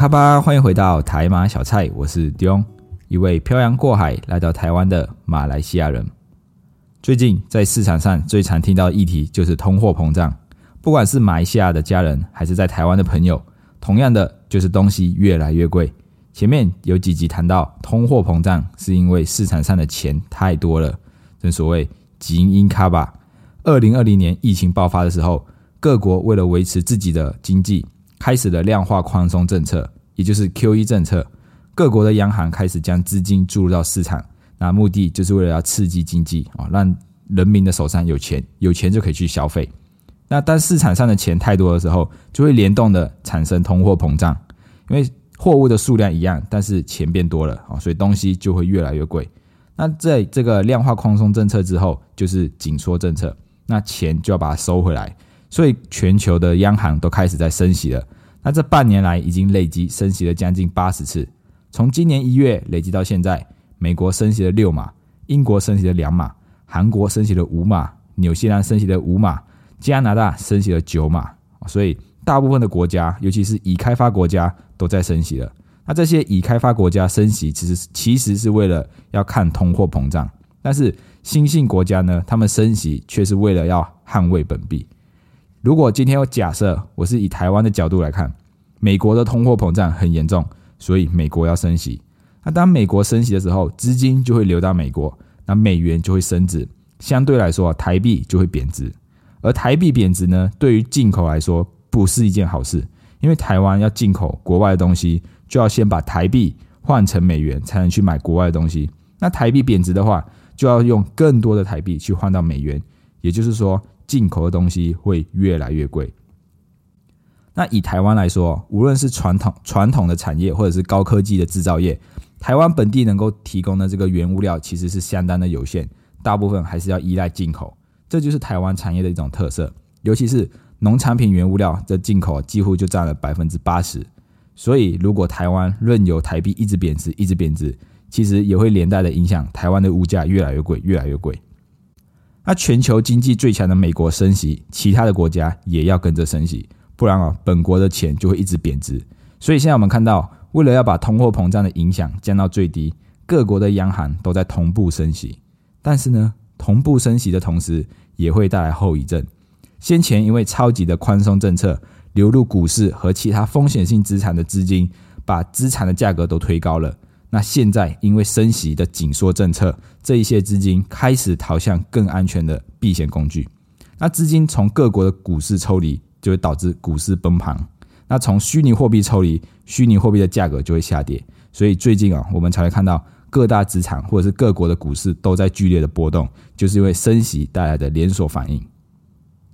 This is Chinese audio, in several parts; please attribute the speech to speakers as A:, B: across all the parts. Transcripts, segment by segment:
A: 卡巴，欢迎回到台马小菜，我是 Dion，一位漂洋过海来到台湾的马来西亚人。最近在市场上最常听到的议题就是通货膨胀，不管是马来西亚的家人，还是在台湾的朋友，同样的就是东西越来越贵。前面有几集谈到通货膨胀是因为市场上的钱太多了，正所谓吉因卡巴。二零二零年疫情爆发的时候，各国为了维持自己的经济。开始了量化宽松政策，也就是 QE 政策。各国的央行开始将资金注入到市场，那目的就是为了要刺激经济啊，让人民的手上有钱，有钱就可以去消费。那当市场上的钱太多的时候，就会联动的产生通货膨胀，因为货物的数量一样，但是钱变多了啊，所以东西就会越来越贵。那在这个量化宽松政策之后，就是紧缩政策，那钱就要把它收回来。所以全球的央行都开始在升息了。那这半年来已经累积升息了将近八十次，从今年一月累积到现在，美国升息了六码，英国升息了两码，韩国升息了五码，纽西兰升息了五码，加拿大升息了九码。所以大部分的国家，尤其是已开发国家都在升息了。那这些已开发国家升息，其实其实是为了要看通货膨胀，但是新兴国家呢，他们升息却是为了要捍卫本币。如果今天我假设我是以台湾的角度来看，美国的通货膨胀很严重，所以美国要升息。那当美国升息的时候，资金就会流到美国，那美元就会升值，相对来说台币就会贬值。而台币贬值呢，对于进口来说不是一件好事，因为台湾要进口国外的东西，就要先把台币换成美元，才能去买国外的东西。那台币贬值的话，就要用更多的台币去换到美元，也就是说。进口的东西会越来越贵。那以台湾来说，无论是传统传统的产业，或者是高科技的制造业，台湾本地能够提供的这个原物料其实是相当的有限，大部分还是要依赖进口。这就是台湾产业的一种特色，尤其是农产品原物料的进口几乎就占了百分之八十。所以，如果台湾任由台币一直贬值，一直贬值，其实也会连带的影响台湾的物价越来越贵，越来越贵。那全球经济最强的美国升息，其他的国家也要跟着升息，不然啊，本国的钱就会一直贬值。所以现在我们看到，为了要把通货膨胀的影响降到最低，各国的央行都在同步升息。但是呢，同步升息的同时，也会带来后遗症。先前因为超级的宽松政策流入股市和其他风险性资产的资金，把资产的价格都推高了。那现在因为升息的紧缩政策，这一些资金开始逃向更安全的避险工具。那资金从各国的股市抽离，就会导致股市崩盘。那从虚拟货币抽离，虚拟货币的价格就会下跌。所以最近啊，我们才会看到各大资产或者是各国的股市都在剧烈的波动，就是因为升息带来的连锁反应。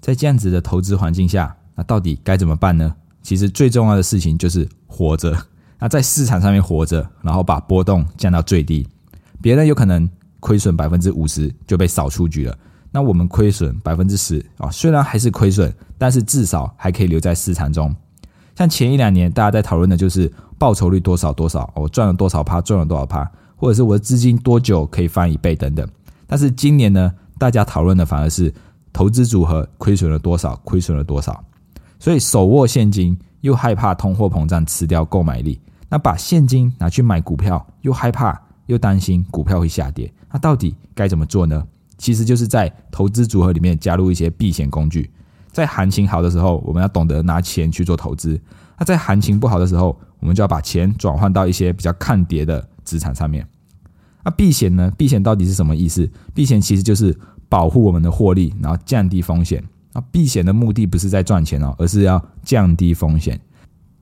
A: 在这样子的投资环境下，那到底该怎么办呢？其实最重要的事情就是活着。那在市场上面活着，然后把波动降到最低，别人有可能亏损百分之五十就被扫出局了。那我们亏损百分之十啊，虽然还是亏损，但是至少还可以留在市场中。像前一两年大家在讨论的就是报酬率多少多少，我赚了多少趴，赚了多少趴，或者是我的资金多久可以翻一倍等等。但是今年呢，大家讨论的反而是投资组合亏损了多少，亏损了多少。所以手握现金又害怕通货膨胀吃掉购买力。那把现金拿去买股票，又害怕又担心股票会下跌，那到底该怎么做呢？其实就是在投资组合里面加入一些避险工具。在行情好的时候，我们要懂得拿钱去做投资；那在行情不好的时候，我们就要把钱转换到一些比较抗跌的资产上面。那避险呢？避险到底是什么意思？避险其实就是保护我们的获利，然后降低风险。那避险的目的不是在赚钱哦，而是要降低风险。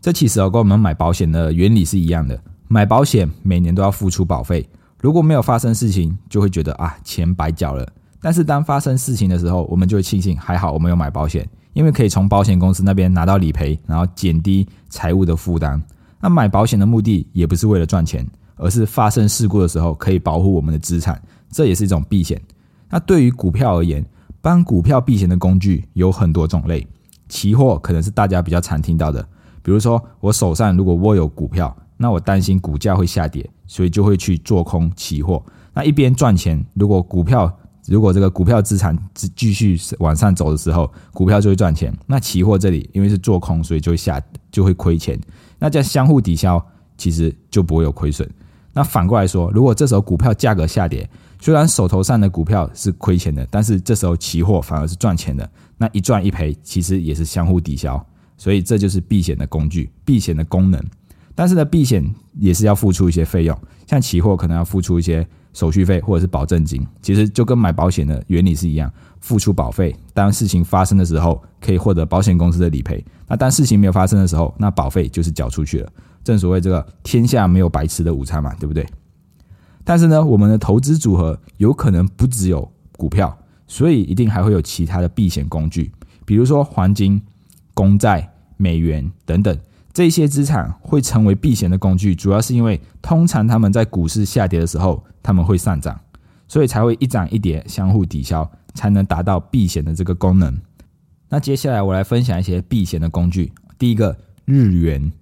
A: 这其实哦，跟我们买保险的原理是一样的。买保险每年都要付出保费，如果没有发生事情，就会觉得啊钱白缴了。但是当发生事情的时候，我们就会庆幸还好我们有买保险，因为可以从保险公司那边拿到理赔，然后减低财务的负担。那买保险的目的也不是为了赚钱，而是发生事故的时候可以保护我们的资产，这也是一种避险。那对于股票而言，帮股票避险的工具有很多种类，期货可能是大家比较常听到的。比如说，我手上如果握有股票，那我担心股价会下跌，所以就会去做空期货。那一边赚钱，如果股票如果这个股票资产继继续往上走的时候，股票就会赚钱。那期货这里因为是做空，所以就会下就会亏钱。那这样相互抵消，其实就不会有亏损。那反过来说，如果这时候股票价格下跌，虽然手头上的股票是亏钱的，但是这时候期货反而是赚钱的。那一赚一赔，其实也是相互抵消。所以这就是避险的工具，避险的功能。但是呢，避险也是要付出一些费用，像期货可能要付出一些手续费或者是保证金。其实就跟买保险的原理是一样，付出保费，当事情发生的时候可以获得保险公司的理赔。那当事情没有发生的时候，那保费就是缴出去了。正所谓这个天下没有白吃的午餐嘛，对不对？但是呢，我们的投资组合有可能不只有股票，所以一定还会有其他的避险工具，比如说黄金。公债、美元等等这些资产会成为避险的工具，主要是因为通常他们在股市下跌的时候，他们会上涨，所以才会一涨一跌相互抵消，才能达到避险的这个功能。那接下来我来分享一些避险的工具。第一个，日元，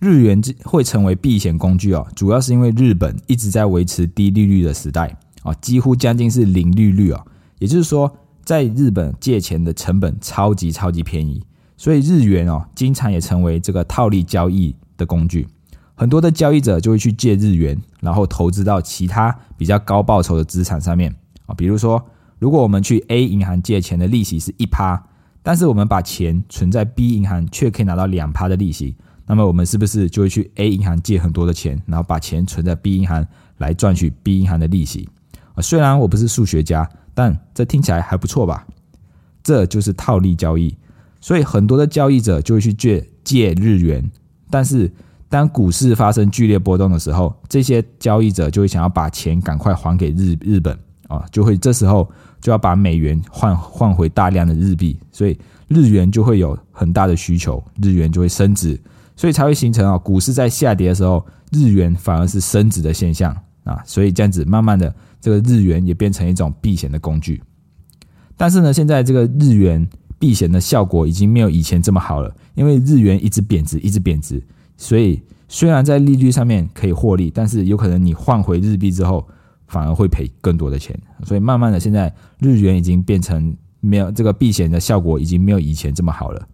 A: 日元会成为避险工具哦，主要是因为日本一直在维持低利率的时代啊，几乎将近是零利率啊，也就是说，在日本借钱的成本超级超级便宜。所以日元哦，经常也成为这个套利交易的工具。很多的交易者就会去借日元，然后投资到其他比较高报酬的资产上面啊。比如说，如果我们去 A 银行借钱的利息是一趴，但是我们把钱存在 B 银行，却可以拿到两趴的利息，那么我们是不是就会去 A 银行借很多的钱，然后把钱存在 B 银行来赚取 B 银行的利息啊？虽然我不是数学家，但这听起来还不错吧？这就是套利交易。所以很多的交易者就会去借借日元，但是当股市发生剧烈波动的时候，这些交易者就会想要把钱赶快还给日日本啊，就会这时候就要把美元换换回大量的日币，所以日元就会有很大的需求，日元就会升值，所以才会形成啊，股市在下跌的时候，日元反而是升值的现象啊，所以这样子慢慢的这个日元也变成一种避险的工具，但是呢，现在这个日元。避险的效果已经没有以前这么好了，因为日元一直贬值，一直贬值，所以虽然在利率上面可以获利，但是有可能你换回日币之后，反而会赔更多的钱。所以慢慢的，现在日元已经变成没有这个避险的效果，已经没有以前这么好了。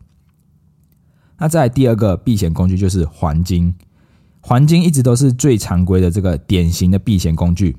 A: 那在第二个避险工具就是黄金，黄金一直都是最常规的这个典型的避险工具。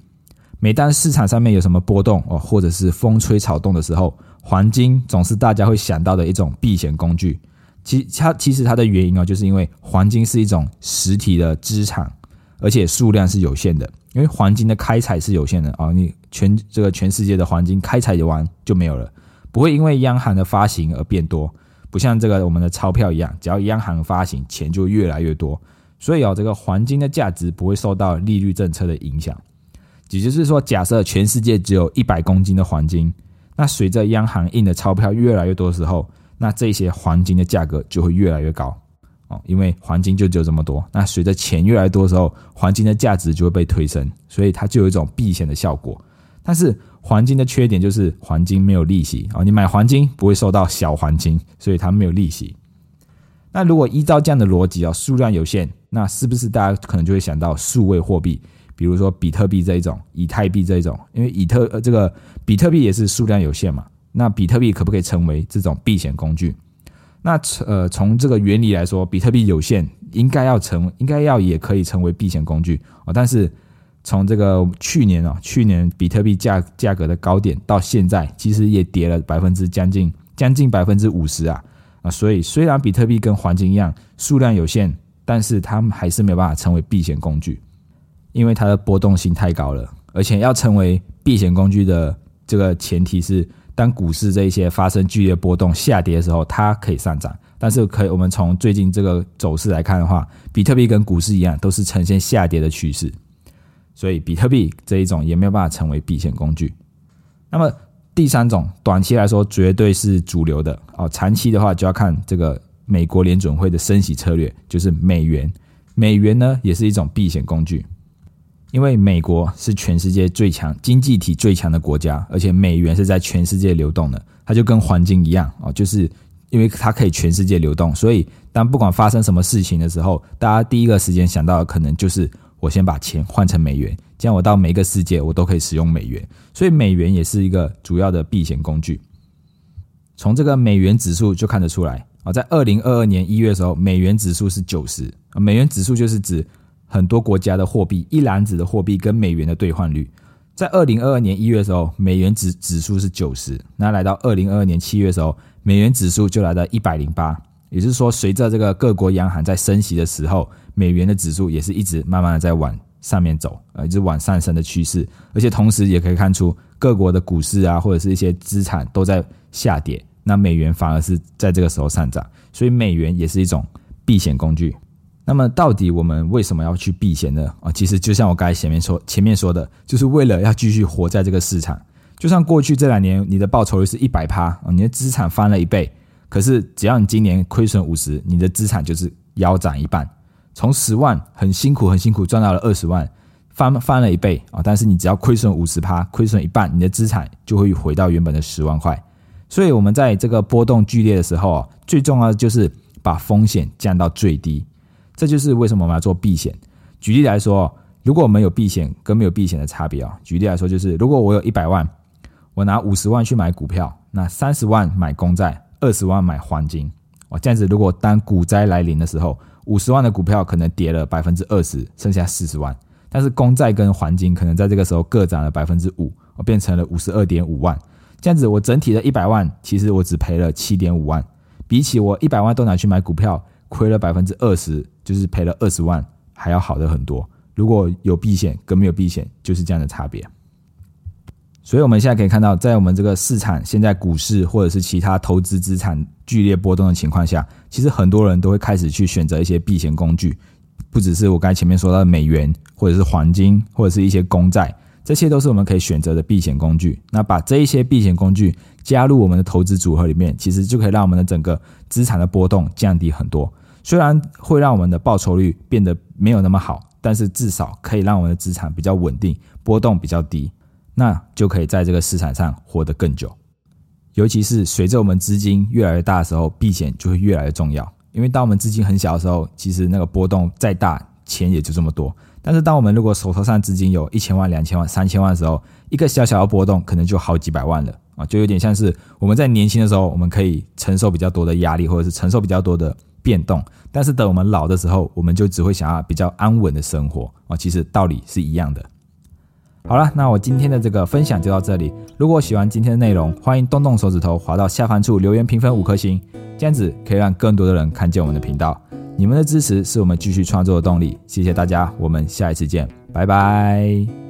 A: 每当市场上面有什么波动哦，或者是风吹草动的时候，黄金总是大家会想到的一种避险工具。其它其实它的原因哦，就是因为黄金是一种实体的资产，而且数量是有限的。因为黄金的开采是有限的啊，你全这个全世界的黄金开采完就没有了，不会因为央行的发行而变多，不像这个我们的钞票一样，只要央行发行，钱就越来越多。所以哦，这个黄金的价值不会受到利率政策的影响。也就是说，假设全世界只有一百公斤的黄金，那随着央行印的钞票越来越多的时候，那这些黄金的价格就会越来越高哦，因为黄金就只有这么多。那随着钱越来越多的时候，黄金的价值就会被推升，所以它就有一种避险的效果。但是黄金的缺点就是黄金没有利息啊，你买黄金不会收到小黄金，所以它没有利息。那如果依照这样的逻辑啊，数量有限，那是不是大家可能就会想到数位货币？比如说比特币这一种，以太币这一种，因为以特呃这个比特币也是数量有限嘛，那比特币可不可以成为这种避险工具？那呃从这个原理来说，比特币有限，应该要成，应该要也可以成为避险工具哦。但是从这个去年啊，去年比特币价价格的高点到现在，其实也跌了百分之将近将近百分之五十啊啊！所以虽然比特币跟黄金一样数量有限，但是它们还是没有办法成为避险工具。因为它的波动性太高了，而且要成为避险工具的这个前提是，当股市这一些发生剧烈波动、下跌的时候，它可以上涨。但是，可以我们从最近这个走势来看的话，比特币跟股市一样，都是呈现下跌的趋势，所以比特币这一种也没有办法成为避险工具。那么第三种，短期来说绝对是主流的哦，长期的话就要看这个美国联准会的升息策略，就是美元。美元呢，也是一种避险工具。因为美国是全世界最强经济体最强的国家，而且美元是在全世界流动的，它就跟黄金一样哦，就是因为它可以全世界流动，所以当不管发生什么事情的时候，大家第一个时间想到的可能就是我先把钱换成美元，这样我到每一个世界我都可以使用美元，所以美元也是一个主要的避险工具。从这个美元指数就看得出来啊，在二零二二年一月的时候，美元指数是九十，美元指数就是指很多国家的货币一篮子的货币跟美元的兑换率。在二零二二年一月的时候，美元指指数是九十，那来到二零二二年七月的时候，美元指数就来到一百零八。也就是说，随着这个各国央行在升息的时候，美元的指数也是一直慢慢的在往上面走，呃，一直往上升的趋势。而且同时也可以看出，各国的股市啊，或者是一些资产都在下跌，那美元反而是在这个时候上涨，所以美元也是一种避险工具。那么，到底我们为什么要去避险呢？啊，其实就像我刚才前面说，前面说的，就是为了要继续活在这个市场。就像过去这两年，你的报酬率是一百趴啊，你的资产翻了一倍，可是只要你今年亏损五十，你的资产就是腰斩一半。从十万很辛苦很辛苦赚到了二十万，翻翻了一倍啊，但是你只要亏损五十趴，亏损一半，你的资产就会回到原本的十万块。所以，我们在这个波动剧烈的时候啊，最重要的就是把风险降到最低。这就是为什么我们要做避险。举例来说，如果我们有避险跟没有避险的差别啊，举例来说就是，如果我有一百万，我拿五十万去买股票，那三十万买公债，二十万买黄金。哇，这样子如果当股灾来临的时候，五十万的股票可能跌了百分之二十，剩下四十万，但是公债跟黄金可能在这个时候各涨了百分之五，我变成了五十二点五万。这样子我整体的一百万，其实我只赔了七点五万，比起我一百万都拿去买股票。亏了百分之二十，就是赔了二十万，还要好的很多。如果有避险跟没有避险，就是这样的差别。所以，我们现在可以看到，在我们这个市场，现在股市或者是其他投资资产剧烈波动的情况下，其实很多人都会开始去选择一些避险工具，不只是我刚才前面说到的美元，或者是黄金，或者是一些公债。这些都是我们可以选择的避险工具。那把这一些避险工具加入我们的投资组合里面，其实就可以让我们的整个资产的波动降低很多。虽然会让我们的报酬率变得没有那么好，但是至少可以让我们的资产比较稳定，波动比较低，那就可以在这个市场上活得更久。尤其是随着我们资金越来越大的时候，避险就会越来越重要。因为当我们资金很小的时候，其实那个波动再大，钱也就这么多。但是，当我们如果手头上资金有一千万、两千万、三千万的时候，一个小小的波动可能就好几百万了啊，就有点像是我们在年轻的时候，我们可以承受比较多的压力，或者是承受比较多的变动。但是等我们老的时候，我们就只会想要比较安稳的生活啊。其实道理是一样的。好了，那我今天的这个分享就到这里。如果喜欢今天的内容，欢迎动动手指头滑到下方处留言评分五颗星，这样子可以让更多的人看见我们的频道。你们的支持是我们继续创作的动力，谢谢大家，我们下一次见，拜拜。